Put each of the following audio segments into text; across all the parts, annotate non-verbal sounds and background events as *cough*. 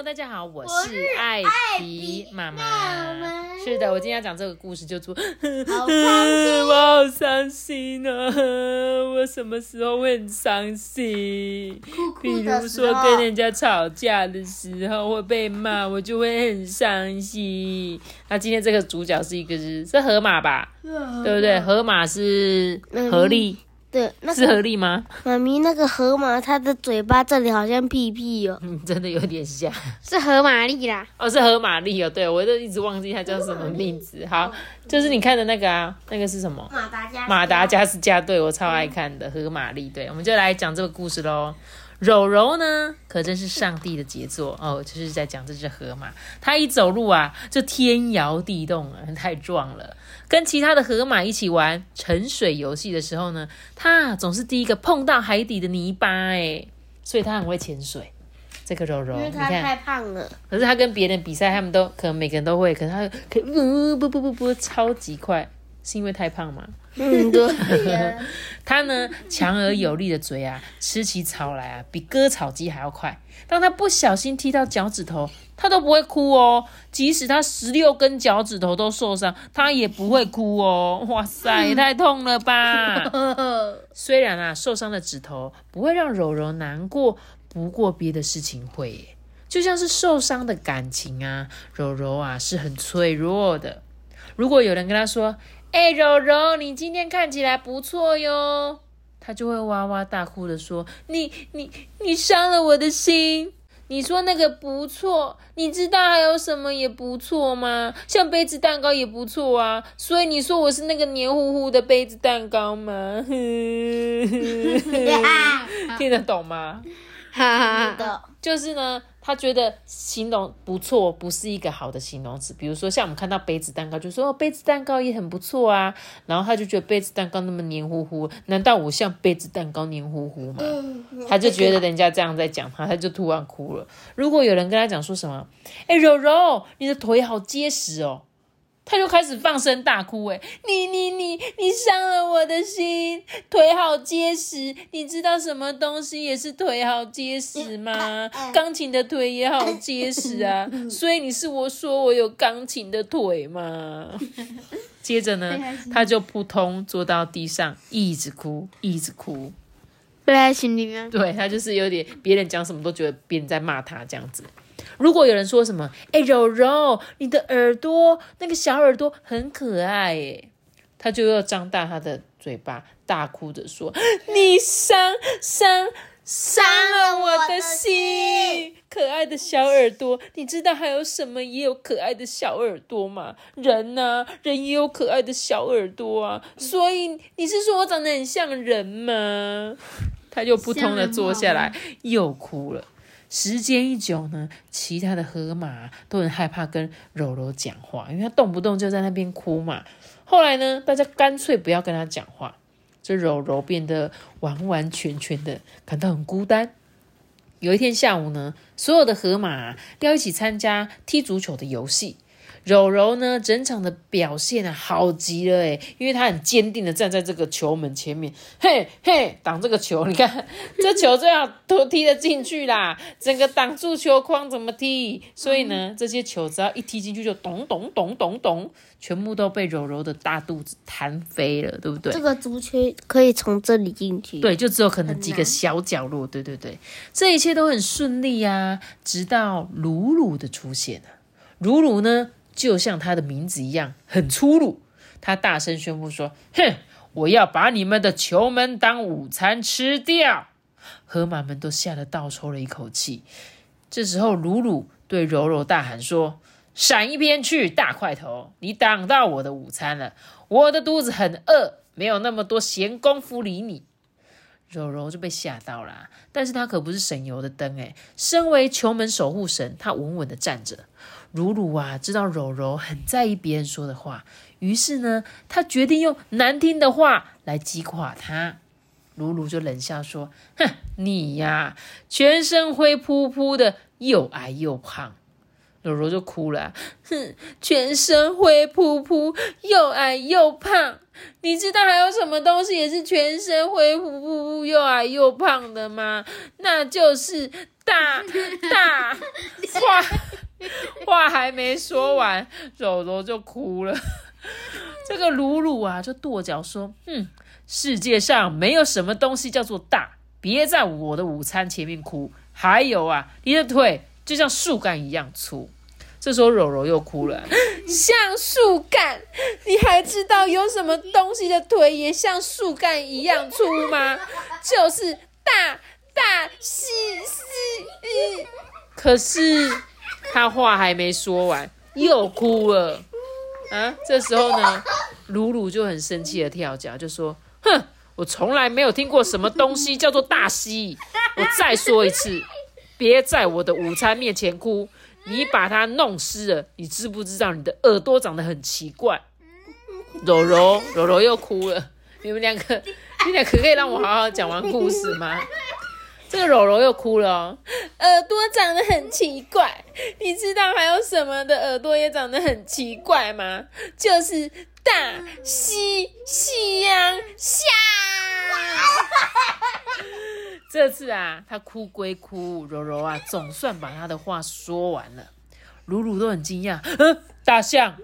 Hello，大家好，我我是是艾艾比比妈妈是的，我今天要讲这个故事，就说好伤心 *laughs* 我好伤心啊！*laughs* 我什么时候会很伤心？哭比如说，跟人家吵架的时候会被骂，我就会很伤心。那今天这个主角是一个是是河马吧？对不对？河马是嗯河狸，对，那是个河狸吗？妈咪那个河马，它的嘴巴这里好像屁屁哦，嗯，*laughs* 真的有点像。是河马力啦。哦，是河马丽哦，对我都一直忘记它叫什么名字。*laughs* 好，就是你看的那个啊，那个是什么？马达加马达加斯加，对我超爱看的河马丽。对，我们就来讲这个故事喽。柔柔呢，可真是上帝的杰作哦，就是在讲这只河马，它一走路啊，就天摇地动啊，太壮了。跟其他的河马一起玩沉水游戏的时候呢，它总是第一个碰到海底的泥巴，哎，所以它很会潜水。这个柔柔，因为它太胖了。可是它跟别人比赛，他们都可能每个人都会，可是他可以不不不不不超级快，是因为太胖吗？嗯，对呀。*laughs* 他呢强而有力的嘴啊，吃起草来啊，比割草机还要快。当他不小心踢到脚趾头，他都不会哭哦，即使他十六根脚趾头都受伤，他也不会哭哦。哇塞，也太痛了吧！*laughs* 虽然啊，受伤的指头不会让柔柔难过，不过别的事情会耶。就像是受伤的感情啊，柔柔啊是很脆弱的。如果有人跟他说：“哎、柔柔，你今天看起来不错哟。”他就会哇哇大哭的说：“你你你伤了我的心。”你说那个不错，你知道还有什么也不错吗？像杯子蛋糕也不错啊，所以你说我是那个黏糊糊的杯子蛋糕吗？*laughs* *laughs* 听得懂吗？哈哈的，就是呢，他觉得形容不错不是一个好的形容词。比如说，像我们看到杯子蛋糕，就说哦，杯子蛋糕也很不错啊。然后他就觉得杯子蛋糕那么黏糊糊，难道我像杯子蛋糕黏糊糊吗？他就觉得人家这样在讲他，他就突然哭了。如果有人跟他讲说什么，哎、柔柔，你的腿好结实哦。他就开始放声大哭，哎，你你你你伤了我的心，腿好结实，你知道什么东西也是腿好结实吗？钢琴的腿也好结实啊，*laughs* 所以你是我说我有钢琴的腿吗？*laughs* 接着呢，他就扑通坐到地上，一直哭，一直哭。背在心里面。对他就是有点，别人讲什么都觉得别人在骂他这样子。如果有人说什么，哎、柔柔，你的耳朵那个小耳朵很可爱，哎，他就要张大他的嘴巴，大哭着说：“ *laughs* 你伤伤伤了我的心，可爱的小耳朵，你知道还有什么也有可爱的小耳朵吗？人呐、人也有可爱的小耳朵啊，所以你是说我长得很像人吗？”他就扑通的坐下来，又哭了。时间一久呢，其他的河马都很害怕跟柔柔讲话，因为他动不动就在那边哭嘛。后来呢，大家干脆不要跟他讲话，这柔柔变得完完全全的感到很孤单。有一天下午呢，所有的河马要一起参加踢足球的游戏。柔柔呢，整场的表现啊，好极了诶，因为他很坚定的站在这个球门前面，嘿嘿，挡这个球，你看 *laughs* 这球最好都踢得进去啦，整个挡住球框怎么踢？所以呢，这些球只要一踢进去就咚咚咚咚咚，全部都被柔柔的大肚子弹飞了，对不对？这个足球可以从这里进去。，对，就只有可能几个小角落，对对对，这一切都很顺利啊，直到鲁鲁的出现啊。鲁鲁呢，就像他的名字一样，很粗鲁。他大声宣布说：“哼，我要把你们的球门当午餐吃掉！”河马们都吓得倒抽了一口气。这时候，鲁鲁对柔柔大喊说：“闪一边去，大块头！你挡到我的午餐了，我的肚子很饿，没有那么多闲工夫理你。”柔柔就被吓到啦、但是他可不是省油的灯诶，身为球门守护神，他稳稳的站着。鲁鲁啊，知道柔柔很在意别人说的话，于是呢，他决定用难听的话来击垮他。鲁鲁就冷笑说：“哼，你呀，全身灰扑扑的，又矮又胖。”柔柔就哭了：“哼，全身灰扑扑，又矮又胖。你知道还有什么东西也是全身灰扑扑、又矮又胖的吗？那就是大大 *laughs* 话 *laughs* *laughs* 话还没说完，柔柔就哭了。*laughs* 这个鲁鲁啊，就跺脚说：‘哼。’”世界上没有什么东西叫做大，别在我的午餐前面哭。还有啊，你的腿就像树干一样粗。这时候柔柔又哭了，*laughs* 像树干？你还知道有什么东西的腿也像树干一样粗吗？就是大大西西。可是他话还没说完，又哭了。啊，这时候呢，鲁鲁就很生气的跳脚，就说。哼，我从来没有听过什么东西叫做大蜥。我再说一次，别在我的午餐面前哭。你把它弄湿了，你知不知道你的耳朵长得很奇怪？柔柔，柔柔又哭了。你们两个，你俩可可以让我好好讲完故事吗？这个柔柔又哭了，耳朵长得很奇怪。你知道还有什么的耳朵也长得很奇怪吗？就是。大西西洋虾，这次啊，他哭归哭，柔柔啊，总算把他的话说完了。鲁鲁都很惊讶，嗯，大象，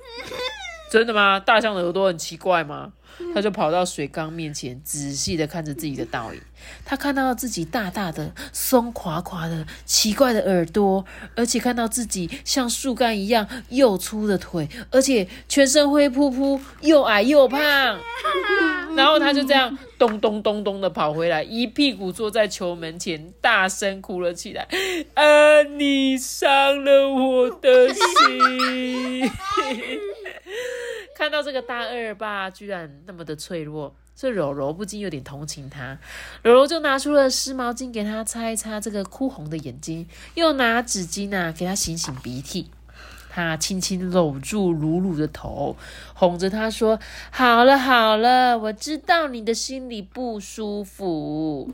真的吗？大象的耳朵很奇怪吗？他就跑到水缸面前，仔细的看着自己的倒影。他看到自己大大的、松垮垮的、奇怪的耳朵，而且看到自己像树干一样又粗的腿，而且全身灰扑扑、又矮又胖。*laughs* 然后他就这样咚咚咚咚的跑回来，一屁股坐在球门前，大声哭了起来：“啊，你伤了我的心！” *laughs* 看到这个大二爸居然那么的脆弱，这柔柔不禁有点同情他。柔柔就拿出了湿毛巾给他擦一擦这个哭红的眼睛，又拿纸巾啊给他擤擤鼻涕。他轻轻搂住鲁鲁的头，哄着他说：“好了好了，我知道你的心里不舒服。”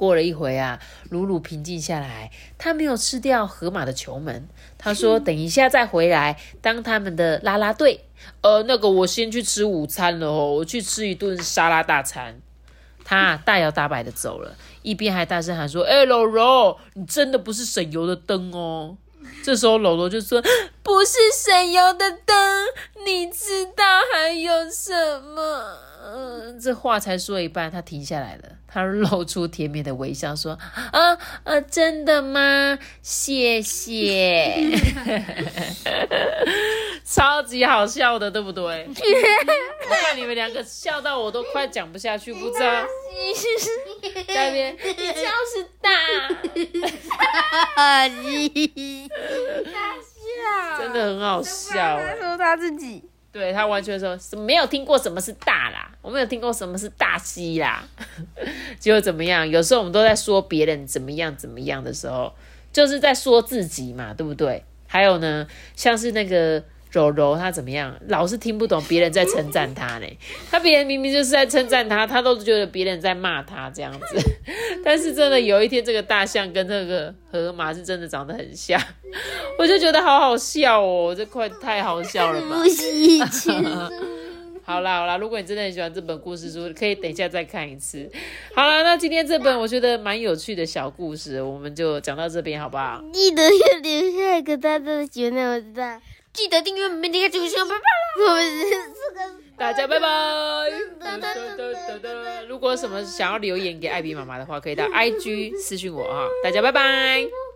过了一会啊，鲁鲁平静下来，他没有吃掉河马的球门。他说：“ *laughs* 等一下再回来当他们的啦啦队。”呃，那个我先去吃午餐了哦，我去吃一顿沙拉大餐。他大摇大摆的走了，一边还大声喊说：“哎，柔柔，你真的不是省油的灯哦。*laughs* ”这时候柔柔就说：“不是省油的灯，你知道还有什么？”嗯，这话才说一半，他停下来了。他露出甜美的微笑，说：“啊啊，真的吗？谢谢，*laughs* 超级好笑的，对不对？*laughs* 我看你们两个笑到我都快讲不下去，不知道。那边你就是大，*laughs* 大笑，真的很好笑。他说他自己。对他完全说没有听过什么是大啦，我没有听过什么是大西啦，*laughs* 结果怎么样？有时候我们都在说别人怎么样怎么样的时候，就是在说自己嘛，对不对？还有呢，像是那个。柔柔她怎么样？老是听不懂别人在称赞她呢？她别人明明就是在称赞她，她都觉得别人在骂她这样子。*laughs* 但是真的有一天，这个大象跟这个河马是真的长得很像，*laughs* 我就觉得好好笑哦，这块太好笑了吧？*laughs* 好啦好啦，如果你真的很喜欢这本故事书，可以等一下再看一次。好啦，那今天这本我觉得蛮有趣的小故事，我们就讲到这边好不好？记得要留下一个大大的喜欢，我知道。记得订阅，明天就上班了。大家拜拜。如果什么想要留言给艾比妈妈的话，可以到 IG 私信我啊。大家拜拜。